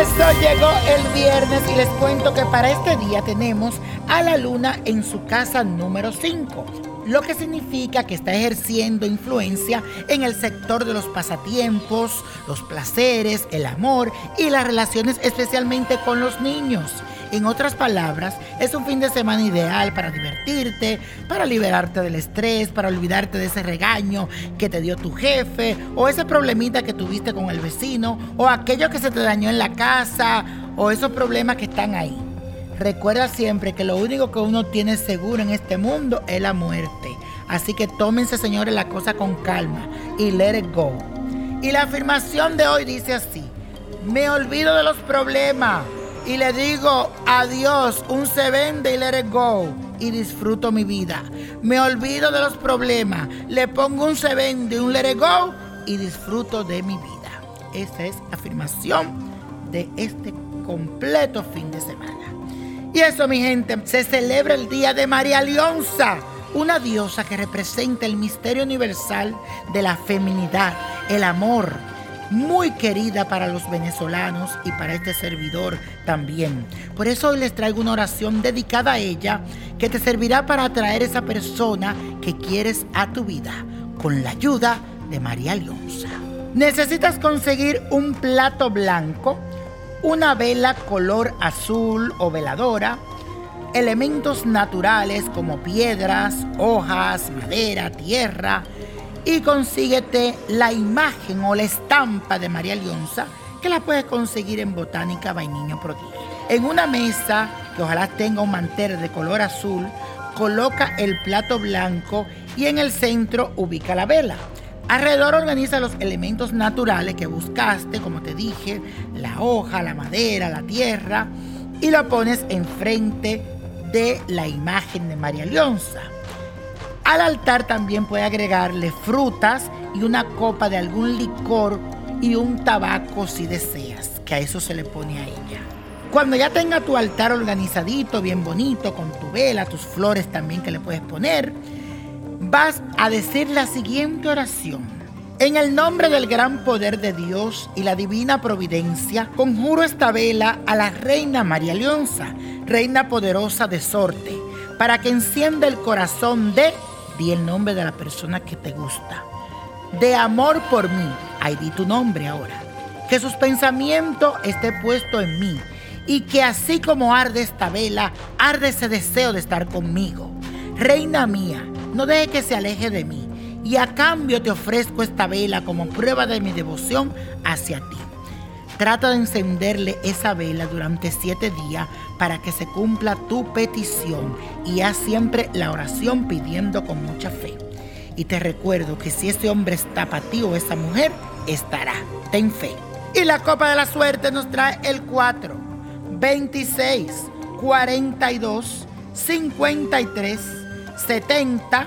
Llegó el viernes y les cuento que para este día tenemos a la luna en su casa número 5, lo que significa que está ejerciendo influencia en el sector de los pasatiempos, los placeres, el amor y las relaciones especialmente con los niños. En otras palabras, es un fin de semana ideal para divertirte, para liberarte del estrés, para olvidarte de ese regaño que te dio tu jefe, o ese problemita que tuviste con el vecino, o aquello que se te dañó en la casa, o esos problemas que están ahí. Recuerda siempre que lo único que uno tiene seguro en este mundo es la muerte. Así que tómense, señores, la cosa con calma y let it go. Y la afirmación de hoy dice así: Me olvido de los problemas y le digo adiós, un se vende y let it go y disfruto mi vida. Me olvido de los problemas, le pongo un se vende, un let it go y disfruto de mi vida. Esa es afirmación de este completo fin de semana. Y eso, mi gente, se celebra el día de María Leonza, una diosa que representa el misterio universal de la feminidad, el amor, muy querida para los venezolanos y para este servidor también. Por eso hoy les traigo una oración dedicada a ella que te servirá para atraer esa persona que quieres a tu vida con la ayuda de María Leonza. Necesitas conseguir un plato blanco, una vela color azul o veladora, elementos naturales como piedras, hojas, madera, tierra, y consíguete la imagen o la estampa de María Leonza que la puedes conseguir en Botánica Vainiño Prodigio. En una mesa que ojalá tenga un mantel de color azul, coloca el plato blanco y en el centro ubica la vela. Alrededor organiza los elementos naturales que buscaste, como te dije, la hoja, la madera, la tierra, y lo pones enfrente de la imagen de María Leonza. Al altar también puede agregarle frutas y una copa de algún licor y un tabaco si deseas, que a eso se le pone a ella. Cuando ya tenga tu altar organizadito, bien bonito, con tu vela, tus flores también que le puedes poner, vas a decir la siguiente oración. En el nombre del gran poder de Dios y la divina providencia, conjuro esta vela a la Reina María Leonza, Reina poderosa de Sorte, para que encienda el corazón de di el nombre de la persona que te gusta. De amor por mí, ahí di tu nombre ahora. Que sus pensamientos esté puesto en mí y que así como arde esta vela, arde ese deseo de estar conmigo. Reina mía, no deje que se aleje de mí y a cambio te ofrezco esta vela como prueba de mi devoción hacia ti. Trata de encenderle esa vela durante siete días para que se cumpla tu petición y haz siempre la oración pidiendo con mucha fe. Y te recuerdo que si ese hombre está para ti o esa mujer, estará. Ten fe. Y la copa de la suerte nos trae el 4, 26, 42, 53, 70,